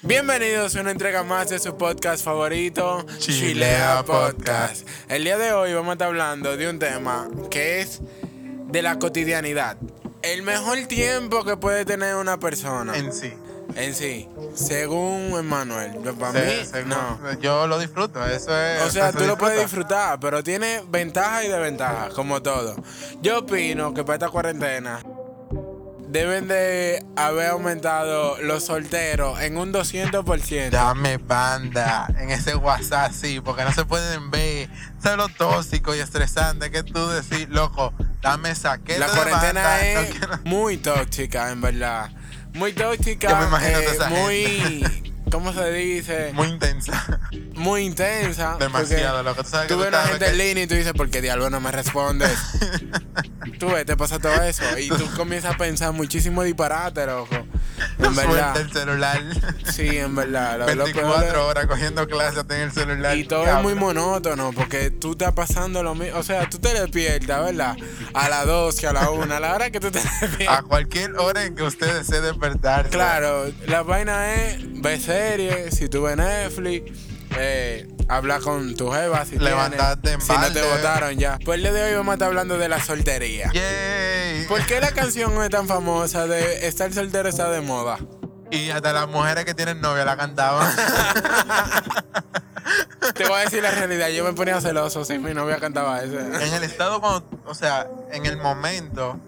Bienvenidos a una entrega más de su podcast favorito, Chilea Podcast. El día de hoy vamos a estar hablando de un tema que es de la cotidianidad. El mejor tiempo que puede tener una persona En sí. en sí, según Emmanuel. Para mí, según- no. Yo lo disfruto, eso es. O sea, tú lo puedes disfruta. disfrutar, pero tiene ventajas y desventajas, como todo. Yo opino que para esta cuarentena deben de haber aumentado los solteros en un 200%. Dame banda en ese WhatsApp, sí, porque no se pueden ver. ¿Sabes lo tóxico y estresante que tú decís, loco? Dame saquete La cuarentena banda, es muy tóxica, en verdad. Muy tóxica. Yo me imagino eh, esa muy. ¿Cómo se dice? Muy intensa. Muy intensa. Demasiado, porque loco. Tú sabes que Tú ves una gente en línea y tú dices, ¿por qué diablo no me respondes? tú ves, te pasa todo eso. Y tú comienzas a pensar muchísimo disparate, loco. En Suelta verdad. el celular. Sí, en verdad. Lo, lo peor 24 es- horas cogiendo clases en el celular. y todo es muy monótono porque tú estás pasando lo mismo. O sea, tú te despiertas, ¿verdad? A las 12, a la 1, a la hora que tú te despiertas. A cualquier hora en que usted desee despertar. Claro, la vaina es ver series, si tú ves Netflix, eh, hablar con tu jeva, si Levantarte tienes, en si no te votaron ya. Pues el día de hoy vamos a estar hablando de la soltería. Yay. ¿Por qué la canción es tan famosa de estar soltero está de moda? Y hasta las mujeres que tienen novia la cantaban. Te voy a decir la realidad, yo me ponía celoso si mi novia cantaba eso. en el estado cuando, o sea, en el momento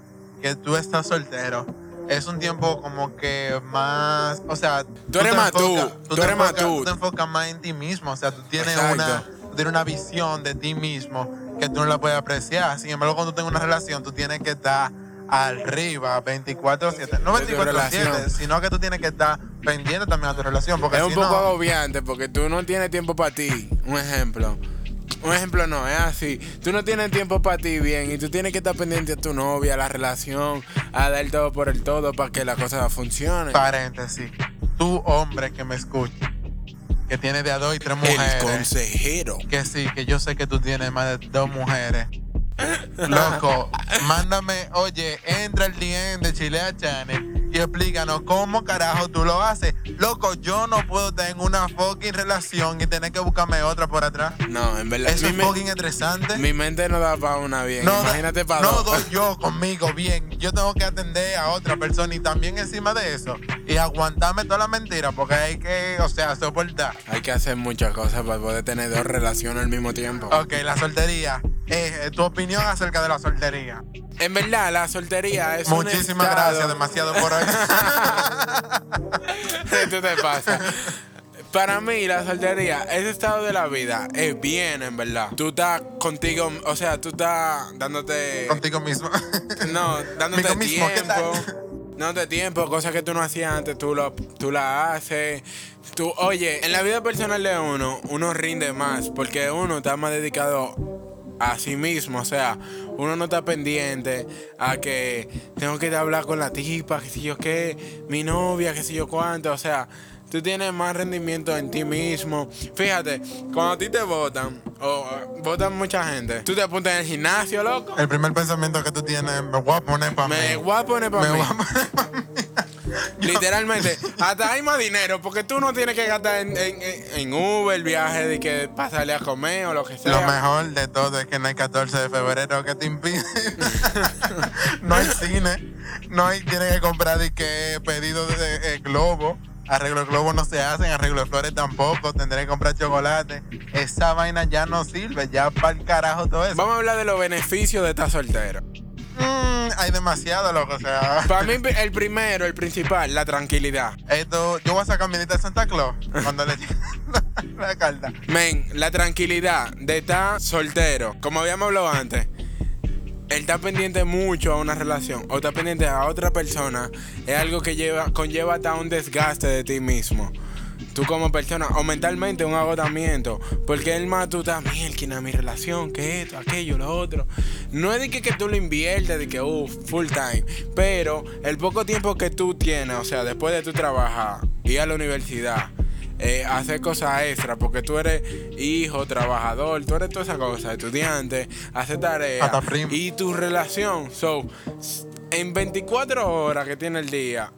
que tú estás soltero, es un tiempo como que más, o sea, Tú eres más tú, tú eres más tú. te enfocas más en ti mismo, o sea, tú tienes Exacto. una, tienes una visión de ti mismo que tú no la puedes apreciar. Sin embargo, cuando tú tengas una relación, tú tienes que estar arriba 24/7, no De tu 24/7, relación. sino que tú tienes que estar pendiente también a tu relación, porque Es un poco no, agobiante porque tú no tienes tiempo para ti. Un ejemplo. Un ejemplo no, es así. Tú no tienes tiempo para ti bien y tú tienes que estar pendiente a tu novia, a la relación, a dar todo por el todo para que la cosa funcione. paréntesis, tú hombre que me escucha, que tiene de a dos y tres mujeres. El consejero. Que sí, que yo sé que tú tienes más de dos mujeres. Loco, mándame, oye, entra el DM de Chilea Channel y explícanos cómo carajo tú lo haces. Loco, yo no puedo tener una fucking relación y tener que buscarme otra por atrás. No, en verdad. Eso es fucking estresante. mi mente no da para una bien. no, da- Imagínate para no dos. doy yo conmigo bien. Yo tengo que atender a otra persona y también encima de eso. Y aguantarme toda la mentira porque hay que, o sea, soportar. Hay que hacer muchas cosas para poder tener dos relaciones al mismo tiempo. Ok, la soltería. Eh, tu opinión acerca de la soltería. En verdad, la soltería es Muchísimas gracias, demasiado por hoy. Esto te pasa. Para mí, la soltería, ese estado de la vida es bien, en verdad. Tú estás contigo, o sea, tú estás dándote. Contigo mismo. No, dándote Conmigo mismo, ¿qué tiempo. tiempo, cosas que tú no hacías antes, tú, lo, tú la haces. Tú, oye, en la vida personal de uno, uno rinde más, porque uno está más dedicado a sí mismo, o sea, uno no está pendiente a que tengo que hablar con la tipa, que si yo qué, mi novia, que si yo cuánto, o sea, tú tienes más rendimiento en ti mismo. Fíjate, cuando a ti te votan, o votan mucha gente, tú te apuntas en el gimnasio, loco. El primer pensamiento que tú tienes, me voy a poner para mí. Me voy a poner para Me mí. voy a poner para mí. Literalmente, hasta hay más dinero porque tú no tienes que gastar en, en, en- Uber, viaje de que pasarle a comer o lo que sea. Lo mejor de todo es que no hay 14 de febrero que te impide. no hay cine. No hay, tienes que comprar de que pedido de, globo. Arreglo de globo no se hacen, arreglo de flores tampoco. Tendré que comprar chocolate. Esa vaina ya no sirve, ya para el carajo todo eso. Vamos a hablar de los beneficios de estar soltero. Mm, hay demasiado, loco. O sea, Para mí, el primero, el principal, la tranquilidad. esto, yo voy a sacar mi lista de Santa Claus cuando le llegue la, la carta. Men, la tranquilidad de estar soltero, como habíamos hablado antes. El estar pendiente mucho a una relación o estar pendiente a otra persona es algo que lleva, conlleva hasta un desgaste de ti mismo. Tú como persona, o mentalmente un agotamiento. Porque el más tú estás, mierda, mi relación, que esto, aquello, lo otro. No es de que, que tú lo inviertes, de que, uff, full time. Pero el poco tiempo que tú tienes, o sea, después de tu trabajar, ir a la universidad, eh, hacer cosas extra, porque tú eres hijo, trabajador, tú eres toda esa cosa, estudiante, hacer tareas. Y tu relación, so, en 24 horas que tiene el día,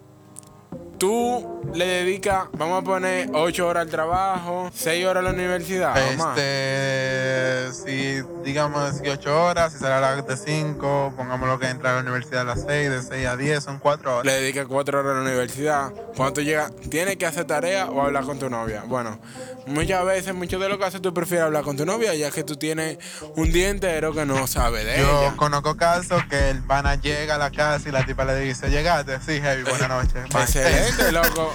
tú le dedicas, vamos a poner 8 horas al trabajo, 6 horas a la universidad. Este, si digamos 18 horas, si será a las de 5, pongamos lo que entra a la universidad a las 6, de 6 a 10, son 4 horas. Le dedicas 4 horas a la universidad. Cuando tú llegas, ¿tienes que hacer tarea o hablar con tu novia? Bueno, muchas veces, muchos de los casos tú prefieres hablar con tu novia ya que tú tienes un día entero que no sabe de Yo ella. conozco casos que el pana llega a la casa y la tipa le dice, llegaste, sí, heavy, buenas noches. Bye". Excelente, loco.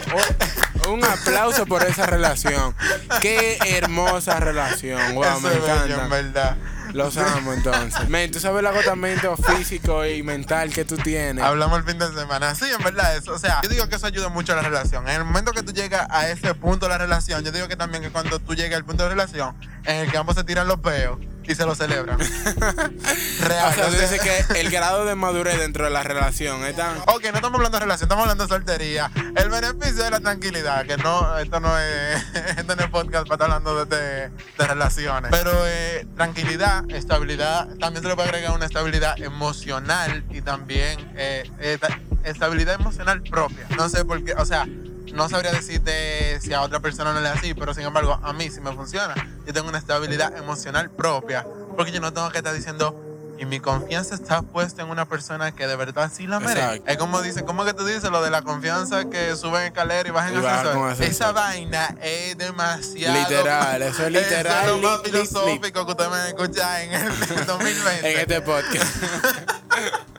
Un, un aplauso por esa relación. Qué hermosa relación. Wow, Eso me es bello, en encanta. verdad. Los amo entonces. Men, tú sabes el agotamiento físico y mental que tú tienes. Hablamos el fin de semana. Sí, en verdad, eso. O sea, yo digo que eso ayuda mucho a la relación. En el momento que tú llegas a ese punto de la relación, yo digo que también que cuando tú llegas al punto de la relación en el que ambos se tiran los peos y se lo celebran. Real. O sea, tú dices que el grado de madurez dentro de la relación es tan... Ok, no estamos hablando de relación, estamos hablando de soltería. El beneficio de la tranquilidad, que no, esto no es, esto no es podcast para estar hablando de, de- de relaciones. Pero eh, tranquilidad, estabilidad, también se le puede agregar una estabilidad emocional y también eh, eh, ta- estabilidad emocional propia. No sé por qué, o sea, no sabría decirte si a otra persona no le es así, pero sin embargo, a mí sí me funciona. Yo tengo una estabilidad emocional propia, porque yo no tengo que estar diciendo, y mi confianza está puesta en una persona que de verdad sí la merece. Exacto. Es como dice, ¿cómo que tú dices lo de la confianza que suben escalera y bajan ascensor? Esa vaina es demasiado. Literal, eso es literal, Eso es lo más lit, lit, lit. filosófico que usted me escucha en el 2020. En este podcast.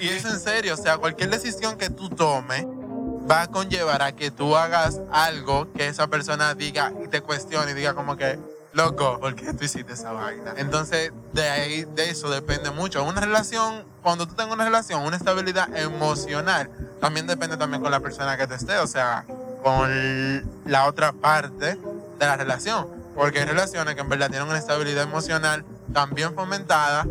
Y es en serio, o sea, cualquier decisión que tú tomes va a conllevar a que tú hagas algo que esa persona diga y te cuestione y diga como que, loco, ¿por qué tú hiciste esa vaina? Entonces, de ahí, de eso depende mucho. Una relación, cuando tú tengas una relación, una estabilidad emocional, también depende también con la persona que te esté, o sea, con la otra parte de la relación. Porque hay relaciones que en verdad tienen una estabilidad emocional también fomentada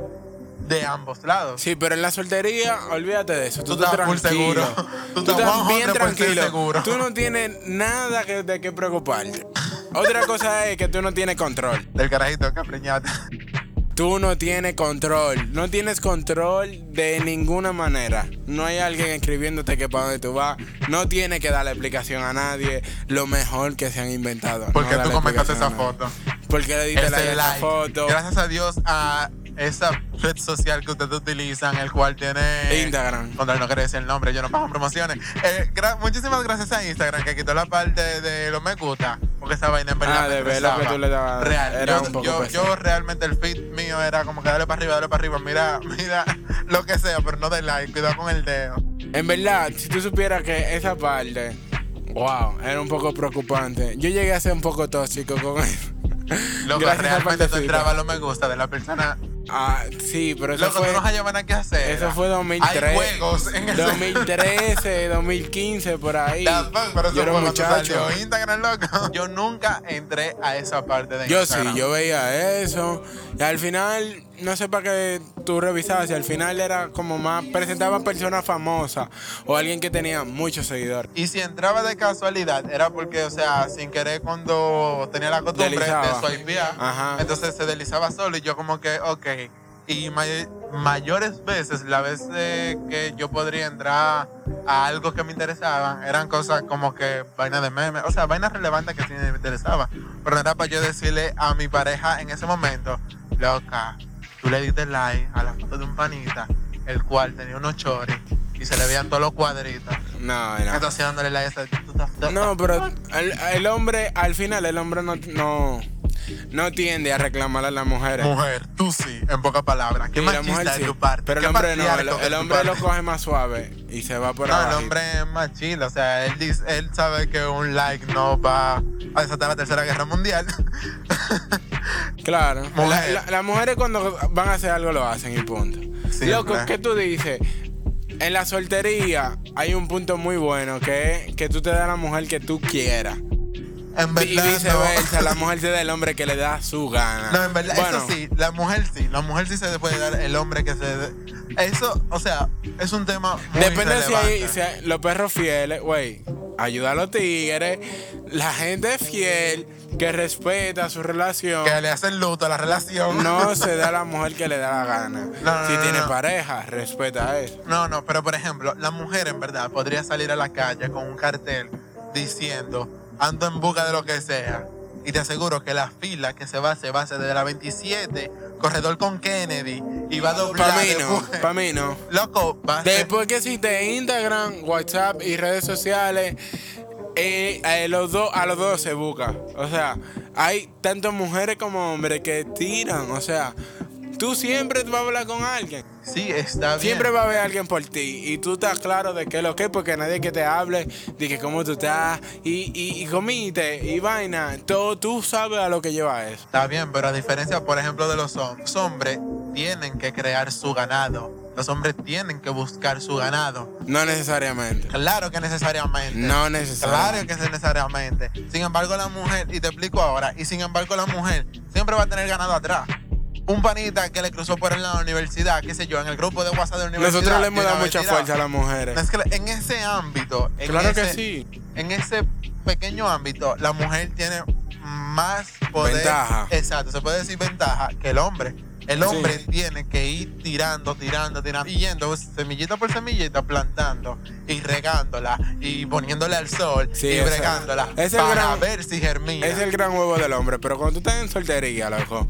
de ambos lados. Sí, pero en la soltería, olvídate de eso. Tú, Tú estás full tranquilo. seguro. Tú Tú estás bien 100% tranquilo. seguro. Tú no tienes nada que, de qué preocuparte. Otra cosa es que tú no tienes control. Del carajito que preñate. Tú no tienes control. No tienes control de ninguna manera. No hay alguien escribiéndote que para dónde tú vas. No tienes que darle explicación a nadie. Lo mejor que se han inventado. ¿Por qué No tú comentaste esa foto? Porque le diste Ese like a esa like. foto. Gracias a Dios a esa red social que ustedes utilizan, el cual tiene. Instagram. Contra no quería decir el nombre, yo no pago promociones. Eh, gra- muchísimas gracias a Instagram que quitó la parte de los me gusta. Porque esa vaina en verdad. Ah, de ver lo que tú le dabas. Real. Era yo, un poco yo, yo realmente el feed mío era como que dale para arriba, dale para arriba. Mira, mira lo que sea, pero no de like. Cuidado con el dedo. En verdad, si tú supieras que esa parte, wow, era un poco preocupante. Yo llegué a ser un poco tóxico con. Loco, Gracias a realmente tú partecita. entrabas a los me gusta de la persona. Ah, sí, pero eso Loco, fue, no que hacer. eso fue Hay 2003. juegos en ese 2013, 2015, por ahí. Pero eso yo era fue muchacho. salió Instagram, loco. Yo nunca entré a esa parte de Yo sí, Instagram. yo veía eso. Y al final, no sé para qué tú revisabas, y al final era como más, presentaba personas famosas o alguien que tenía muchos seguidores. Y si entraba de casualidad, era porque, o sea, sin querer cuando tenía la costumbre Deslizaba. de swipear, Ajá. entonces se deslizaba solo y yo como que, ok. Y may- mayores veces, la vez eh, que yo podría entrar a algo que me interesaba, eran cosas como que vainas de memes, o sea, vainas relevantes que sí me interesaban. Pero no era para yo decirle a mi pareja en ese momento, loca, tú le diste like a la foto de un panita, el cual tenía unos choris y se le veían todos los cuadritos. No, no. Entonces dándole like a esa. No, pero el, el hombre, al final, el hombre no, no, no tiende a reclamar a las mujeres. Mujer, tú sí, en pocas palabras. Qué machista de sí. tu parte. Pero el hombre no, el, hombre lo coge más suave y se va por No, el hombre es más chill, o sea, él, dice, él sabe que un like no va a desatar la tercera guerra mundial. Claro. Mujer. La- la- las mujeres cuando van a hacer algo lo hacen y punto. Siempre. Loco, ¿qué tú dices? En la soltería hay un punto muy bueno que es que tú te das a la mujer que tú quieras. En Y verdad, viceversa, no. la mujer te da el hombre que le da su gana. No, en verdad, Bueno, eso sí, la mujer sí, la mujer sí se puede dar el hombre que se... Eso, o sea, es un tema muy Depende si hay, si hay- los perros fieles, güey. Ayuda a los tigres. La gente es fiel. Que respeta su relación, Que le hace luto a la relación. no se da a la mujer que le da la gana. no, si no, tiene pareja, respeta eso. No, no, pero por ejemplo, la mujer en verdad podría salir a la calle con un cartel diciendo, ando en busca de lo que sea. Y te aseguro que la fila que se va, se va desde la 27, corredor con Kennedy, y va a doblar. Para mí no, para mí no. Loco, va Después que existe Instagram, WhatsApp y redes sociales, eh, eh, los dos, a los dos se busca. O sea, hay tanto mujeres como hombres que tiran. O sea, tú siempre vas a hablar con alguien. Sí, está bien. Siempre va a haber alguien por ti. Y tú estás claro de qué es lo que es, porque nadie que te hable, de que cómo tú estás, y, y, y comite, y vaina. Todo, tú sabes a lo que lleva eso. Está bien, pero a diferencia, por ejemplo, de los hombres, los hombres tienen que crear su ganado. Los hombres tienen que buscar su ganado. No necesariamente. Claro que necesariamente. No necesariamente. Claro que es necesariamente. Sin embargo, la mujer, y te explico ahora, y sin embargo, la mujer siempre va a tener ganado atrás. Un panita que le cruzó por la universidad, qué sé yo, en el grupo de WhatsApp de la universidad. Nosotros le hemos dado mucha fuerza a las mujeres. Es que en ese ámbito, en Claro que sí. en ese pequeño ámbito, la mujer tiene más poder. Ventaja. Exacto, se puede decir ventaja que el hombre. El hombre Sí. tiene que ir tirando, tirando, tirando, y yendo semillita por semillita, plantando y regándola y poniéndole al sol Sí, y bregándola es para gran- ver si germina. Es el gran huevo del hombre, pero cuando tú estás en soltería, loco,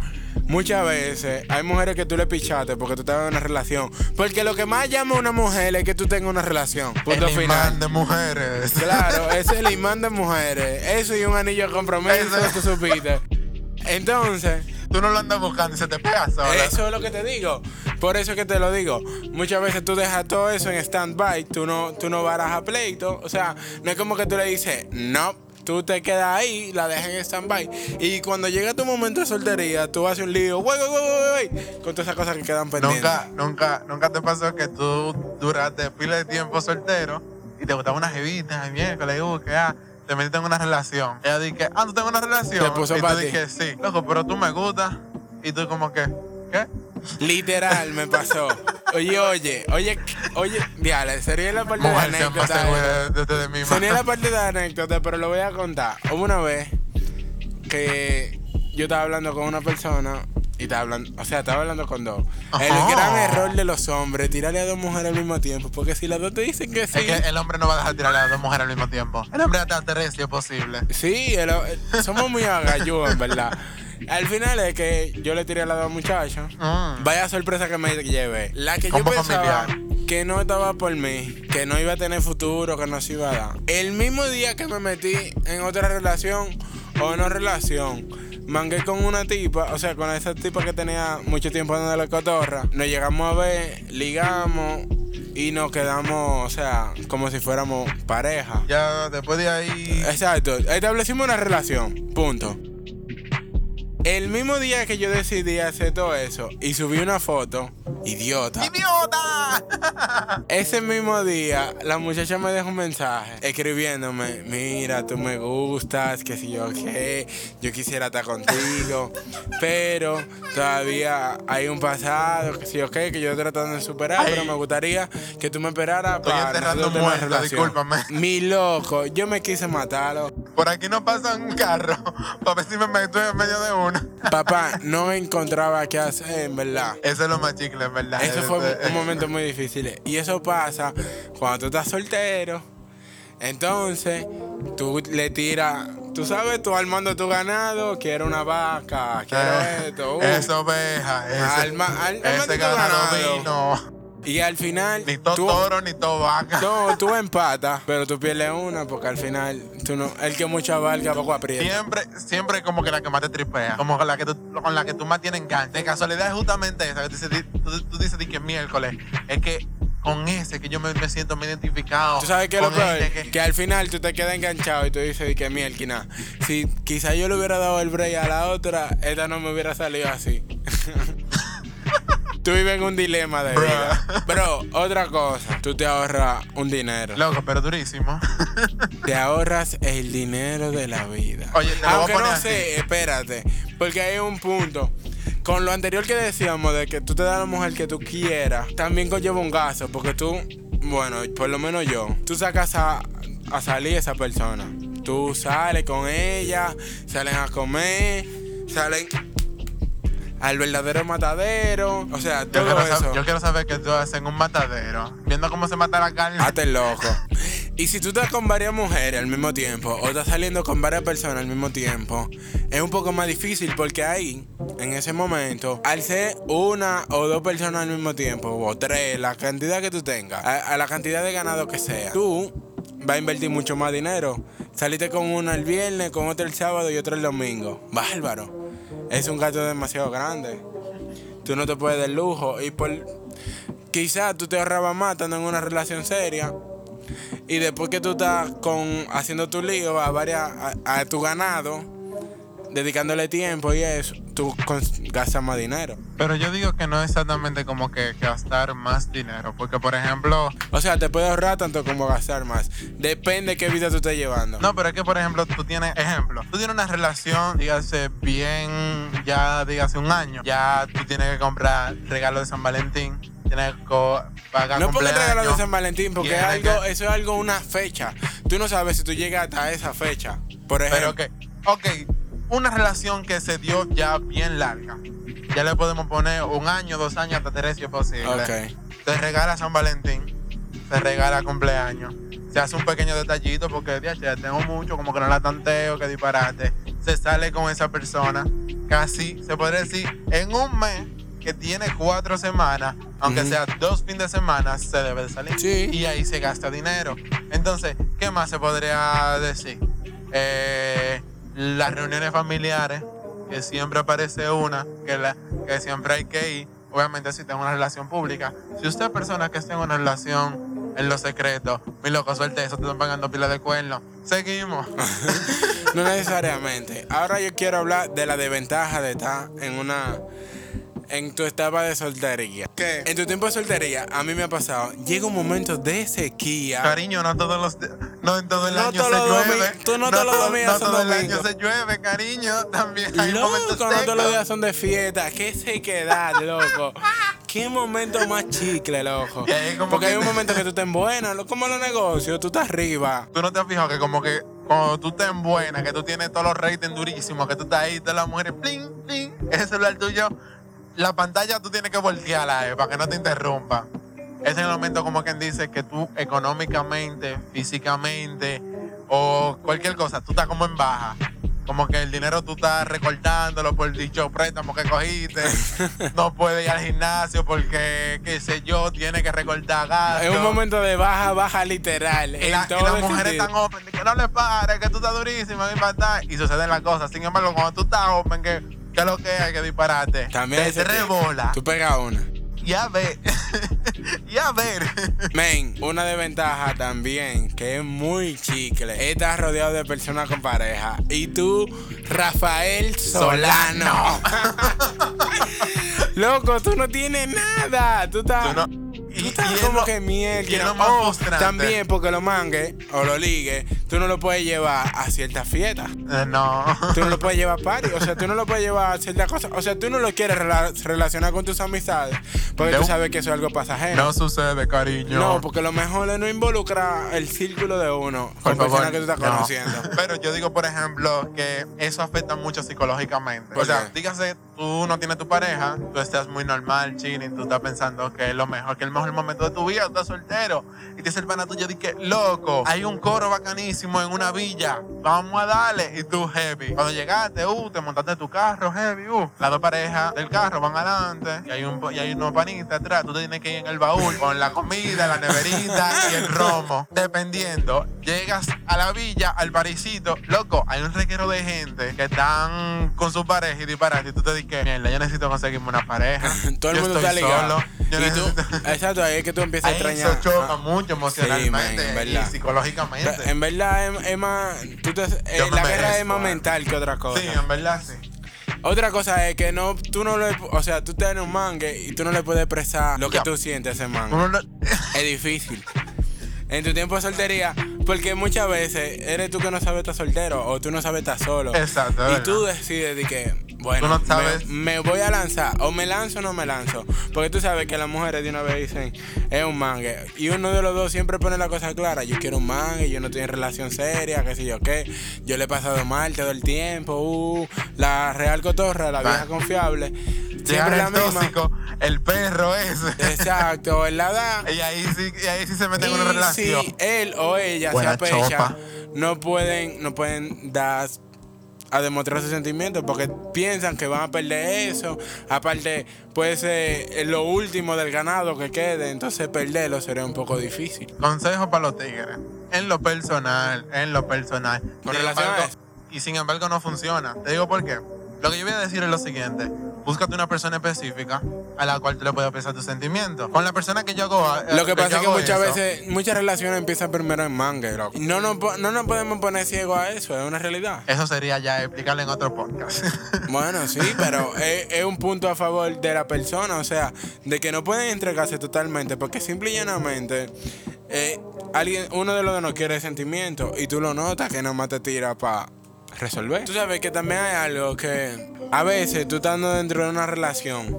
muchas veces hay mujeres que tú le pichaste porque tú estás en una relación. Porque lo que más llama a una mujer es que tú tengas una relación. Punto el final. imán de mujeres. Claro, es el imán de mujeres. Eso y un anillo de compromiso, tú supiste. Entonces, Tú no lo andas buscando y se te pega sola. eso es lo que te digo. Por eso es que te lo digo. Muchas veces tú dejas todo eso en stand-by, tú no, tú no barajas pleito. O sea, no es como que tú le dices, no, tú te quedas ahí, la dejas en stand-by. Y cuando llega tu momento de soltería, tú haces un lío, güey, güey, güey, con todas esas cosas que quedan pendientes. Nunca, nunca, nunca te pasó que tú duraste pila de tiempo soltero y te gustaba una jevita, y miércoles, uh, que ah, te metiste en una relación. Ella dije, ah, tú tengo una relación. Te puso y tú dije, sí, loco, pero tú me gustas. Y tú como que, ¿qué? Literal, me pasó. Oye, oye, oye, oye, diale, sería la parte Mujer, de anécdota. segura de, de, de mí. Sería la parte de anécdota, pero lo voy a contar. Hubo una vez que yo estaba hablando con una persona y estaba hablando, o sea, estaba hablando con dos. El gran error de los hombres, tirarle a dos mujeres al mismo tiempo, porque si las dos te dicen que sí. Es que el hombre no va a dejar tirarle a dos mujeres al mismo tiempo. El hombre hasta si es posible. Sí, el- el- somos muy agayúos, en verdad. Al final es que yo le tiré a las dos muchachas. Mm. Vaya sorpresa que me llevé. La que yo pensaba familiar. que no estaba por mí, que no iba a tener futuro, que no se iba a dar. El mismo día que me metí en otra relación o no relación, mangué con una tipa, o sea, con esa tipa que tenía mucho tiempo dando la cotorra. Nos llegamos a ver, ligamos y nos quedamos, o sea, como si fuéramos pareja. Ya después de ahí. Exacto, establecimos una relación, punto. El mismo día que yo decidí hacer todo eso y subí una foto, idiota. ¡Idiota! Ese mismo día, la muchacha me dejó un mensaje escribiéndome: Mira, tú me gustas, que si yo qué, yo quisiera estar contigo, pero todavía hay un pasado, que si yo qué, que yo tratando de superar, Ay. pero me gustaría que tú me esperaras Estoy para enterrando muertos, relación". discúlpame. Mi loco, yo me quise matarlo. Por aquí no pasa un carro para ver si me meto en medio de uno. Papá, no encontraba qué hacer, en verdad. Eso es lo más chicle, en verdad. Eso fue un momento muy difícil. Y eso pasa cuando tú estás soltero. Entonces, tú le tiras, tú sabes, tú armando tu ganado, quiero una vaca, quiero eh, esto. uh. Esa oveja, ese, Alma- al- ese tu ganado ganado. vino. Y al final, Ni todo tú, toro, ni todo vaca. no, tú empatas, pero tú pierdes una porque al final, tú no, el que mucha valga poco aprieta. Siempre, siempre como que la que más te tripea. Como con la que tú, con la que tú más tienes enganche. De casualidad es justamente esa. que Tú dices, di- tú, tú dices di que miércoles. Es que con ese que yo me, me siento muy identificado. Tú sabes que lo con peor, este que- que al final tú te quedas enganchado y tú dices que mierda. Si quizá yo le hubiera dado el break a la otra, esta no me hubiera salido así. tú vives en un dilema de vida. Bro, otra cosa, tú te ahorras un dinero. Loco, pero durísimo. Te ahorras el dinero de la vida. Oye, te lo voy a Aunque poner no así. sé, espérate, porque hay un punto. Con lo anterior que decíamos de que tú te das a la mujer que tú quieras, también conlleva un gasto, porque tú, bueno, por lo menos yo, tú sacas a, a salir esa persona. tú sales con ella, salen a comer, salen al verdadero matadero. O sea, Yo todo quiero, eso. yo quiero saber que tú haces en un matadero, viendo cómo se mata la carne. Hazte el loco. Y si tú estás con varias mujeres al mismo tiempo o estás saliendo con varias personas al mismo tiempo, es un poco más difícil porque ahí, en ese momento, al ser una o dos personas al mismo tiempo, o tres, la cantidad que tú tengas, a, a la cantidad de ganado que sea, tú vas a invertir mucho más dinero. Saliste con una el viernes, con otra el sábado y otra el domingo. Bárbaro. Es un gasto demasiado grande. Tú no te puedes dar lujo y por quizás tú te ahorrabas más estando en una relación seria y después que tú estás con haciendo tu lío a varias a, a tu ganado dedicándole tiempo y eso tú gastas más dinero. Pero yo digo que no es exactamente como que gastar más dinero, porque por ejemplo, o sea te puedes ahorrar tanto como gastar más. Depende qué vida tú estés llevando. No, pero es que por ejemplo tú tienes, ejemplo, tú tienes una relación, dígase bien, ya dígase un año, ya tú tienes que comprar regalo de San Valentín, tienes que pagar no porque te regalas de. San Valentín porque es algo que- eso es algo una fecha. Tú no sabes si tú llegas hasta esa fecha por ejemplo. Pero que, ok, una relación que se dio ya bien larga. Ya le podemos poner un año, dos años, hasta tres si es posible. Se regala San Valentín, se regala cumpleaños, se hace un pequeño detallito porque ya, tengo mucho, como que no la tanteo, que disparate. Se sale con esa persona, casi, se podría decir, en un mes que tiene cuatro semanas, aunque sea dos fines de semana, se debe de salir. Sí. Y ahí se gasta dinero. Entonces, ¿qué más se podría decir? Eh, las reuniones familiares, que siempre aparece una, que, la, que siempre hay que ir. Obviamente, si tengo una relación pública. Si usted es persona que está en una relación en lo secreto, mi loco, suelte eso, te están pagando pila de cuernos. Seguimos. No necesariamente. Ahora yo quiero hablar de la desventaja de estar en una. En tu etapa de soltería. ¿Qué? En tu tiempo de soltería, a mí me ha pasado. Llega un momento de sequía. Cariño, no todos los no en todo el No año se llueve. domi- tú no todos los todo- domingos no son todo el año se llueve, cariño. También hay momentos Loco, no todos los días son de fiesta. Qué sequedad, loco. Qué momento más chicle, loco. Porque que- hay un momento que tú estás en buena, lo- como en los negocios, tú estás arriba. Tú no te has fijado que como que cuando tú estás en buena, que tú tienes todos los ratings durísimos, que tú estás ahí, todas las mujeres, pling, pling, ese celular tuyo, la pantalla tú tienes que voltearla eh, para que no te interrumpa. Ese es el momento como quien dice que tú económicamente, físicamente o cualquier cosa, tú estás como en baja. Como que el dinero tú estás recortándolo por dicho préstamo que cogiste. no puedes ir al gimnasio porque, qué sé yo, tiene que recortar gastos. Es un momento de baja, baja literal. Y, la- las mujeres están open, que no le pares, que tú estás durísima, mi pantalla. Y suceden las cosas. Sin embargo, cuando tú estás open, que, que es lo que hay que dispararte. También ese tres bolas. Tú pegas una. Y a ver. y a ver. Men, una desventaja también, que es muy chicle. Estás rodeado de personas con pareja. Y tú, Rafael Solano. Loco, tú no tienes nada. Tú estás. Tú no- tú y- y como lo- que miel. y lo más frustrante. también porque lo mangue o lo ligue, tú no lo puedes llevar a ciertas fiestas. Eh, no. Tú no lo puedes llevar a party, o sea, tú no lo puedes llevar a ciertas cosas. O sea, tú no lo quieres rela- relacionar con tus amistades, porque tú sabes que eso es algo pasajero. No sucede, cariño. No, porque lo mejor es no involucrar el círculo de uno Por con personas favor, que tú estás no. conociendo. Pero yo digo, por ejemplo, que eso afecta mucho psicológicamente. ¿Por O sea, dígase, tú no tienes tu pareja, tú estás muy normal, chilling, tú estás pensando que es lo mejor, que es el mejor momento de tu vida, estás soltero. Y te dice el pana tuyo, que, loco, hay un coro bacanísimo en una villa, vamos a darle. Y tú, heavy. Cuando llegaste, uh, te montaste tu carro, heavy, uh. Las dos parejas del carro van adelante, y hay, un, y hay unos panitas atrás, tú tienes que ir en el baúl con la comida, la neverita y el romo. Dependiendo, llegas a la villa, al parisito, loco, hay un reguero de gente que están con su pareja y disparate, y tú te dices, mierda, yo necesito conseguirme una pareja. Todo el Yo mundo está ligado. solo, yo y tú, exacto, ahí es que tú empiezas a extrañar. eso choca Ah. mucho emocionalmente en y psicológicamente. En verdad es, es más. tú te- eh, la guerra es más mental que otra cosa. Sí, en verdad sí. Otra cosa es que no, tú no le. O sea, tú tienes un mangue y tú no le puedes expresar lo que tú sientes a ese mangue. No- Es difícil. En tu tiempo de soltería, porque muchas veces eres tú que no sabes estar soltero o tú no sabes estar solo. Exacto, Y tú decides de que Bueno, no sabes. Me, me voy a lanzar, o me lanzo o no me lanzo. Porque tú sabes que las mujeres de una vez dicen, es un mangue. Y uno de los dos siempre pone la cosa clara. Yo quiero un mangue, yo no estoy en relación seria, qué sé yo qué. Yo le he pasado mal todo el tiempo. Uh, la real cotorra, la vieja confiable. Siempre la el misma. tóxico, el perro ese. Exacto, en la edad. Y ahí sí, y ahí sí se mete en una relación. si él o ella Buena se apecha, chopa. no pueden, no pueden dar a demostrar sus sentimientos porque piensan que van a perder eso. Aparte, puede ser lo último del ganado que quede, entonces perderlo sería un poco difícil. Consejo para los tigres. En lo personal, en lo personal. Con relación a eso. Y sin embargo no funciona. Te digo por qué. Lo que yo voy a decir es lo siguiente. Búscate una persona específica a la cual tú le puedas expresar tus sentimientos. Con la persona que yo hago... eh, Lo que pasa es que muchas eso, veces, muchas relaciones empiezan primero en manga, loco. No nos, no nos podemos poner ciegos a eso, es una realidad. Eso sería ya explicarle en otro podcast. Bueno, sí, pero es, es un punto a favor de la persona, o sea, de que no pueden entregarse totalmente, porque simple y llanamente eh, alguien, uno de los dos no quiere sentimiento y tú lo notas que nomás te tira para resolver. Tú sabes que también hay algo que a veces tú estando dentro de una relación,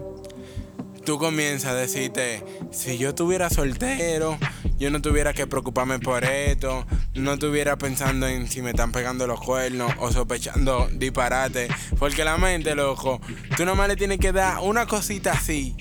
tú comienzas a decirte, si yo estuviera soltero, yo no tuviera que preocuparme por esto, no estuviera pensando en si me están pegando los cuernos o sospechando disparate, porque la mente, loco, tú nomás le tienes que dar una cosita así,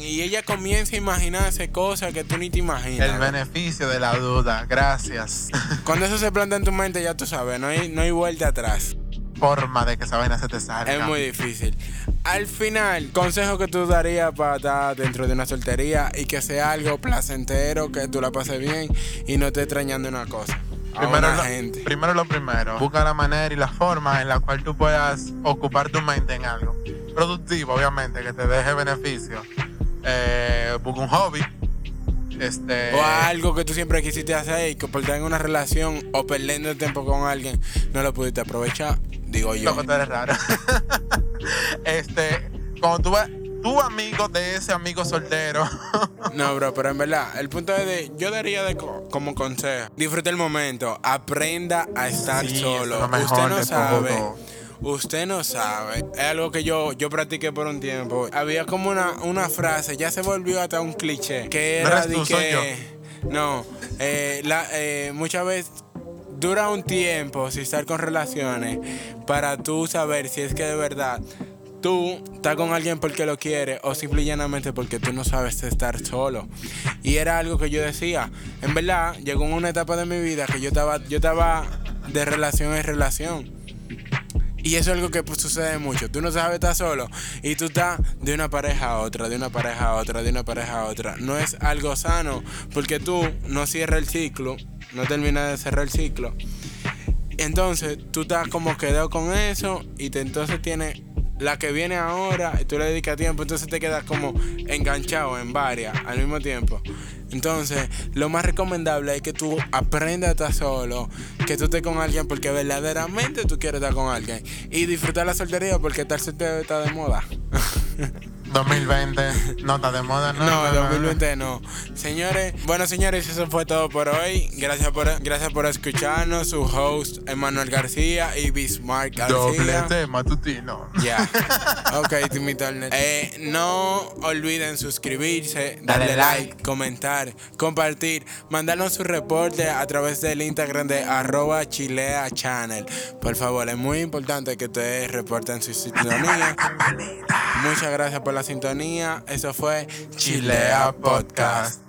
y ella comienza a imaginarse cosas que tú ni te imaginas. el beneficio de la duda. Gracias. Cuando eso se planta en tu mente, ya tú sabes, no hay, no hay vuelta atrás. Forma de que esa vaina se te salga. Es muy difícil. Al final, consejo que tú darías para estar dentro de una soltería y que sea algo placentero, que tú la pases bien y no estés extrañando una cosa. Primero lo, gente. primero lo primero, busca la manera y la forma en la cual tú puedas ocupar tu mente en algo. Productivo, obviamente, que te deje beneficio. Eh, busca un hobby. Este, O algo que tú siempre quisiste hacer y que por estar en una relación o perdiendo el tiempo con alguien no lo pudiste aprovechar, digo yo. Loco, tú eres raro. este, cuando tú ves tu amigo de ese amigo soltero, No, bro, pero en verdad, el punto es de, yo daría de co- como consejo, disfrute el momento, aprenda a estar Sí, solo. es Usted no sabe. Usted no sabe. Es algo que yo, yo practiqué por un tiempo. Había como una, una frase, ya se volvió hasta un cliché, que No era de tú, que. No, eh, la- eh, muchas veces dura un tiempo si estar con relaciones para tú saber si es que de verdad tú estás con alguien porque lo quieres o simple y llanamente porque tú no sabes estar solo. Y era algo que yo decía. En verdad, llegó una etapa de mi vida que yo estaba, yo estaba de relación en relación. Y eso es algo que pues, sucede mucho. Tú no sabes estar solo y tú estás de una pareja a otra, de una pareja a otra, de una pareja a otra. No es algo sano porque tú no cierras el ciclo, no terminas de cerrar el ciclo. Entonces tú estás como quedado con eso y te, entonces tienes la que viene ahora y tú le dedicas tiempo, entonces te quedas como enganchado en varias al mismo tiempo. Entonces, lo más recomendable es que tú aprendas a estar solo, que tú estés con alguien porque verdaderamente tú quieres estar con alguien y disfrutar la soltería porque estar soltero está de moda. 2020, nota de moda, no. No, 2020 no. Señores, bueno señores, eso fue todo por hoy. Gracias por, gracias por escucharnos. Su host, Emanuel García y Bismarck Doble García. T, matutino. Ya. Ok, Timmy Turner. Eh, no olviden suscribirse, darle, Dale like, like. comentar, compartir, mandarnos su reporte a través del Instagram de arroba chilea channel. Por favor, es muy importante que ustedes reporten su sintonía. Muchas gracias por la sintonía. Eso fue Chilea Podcast.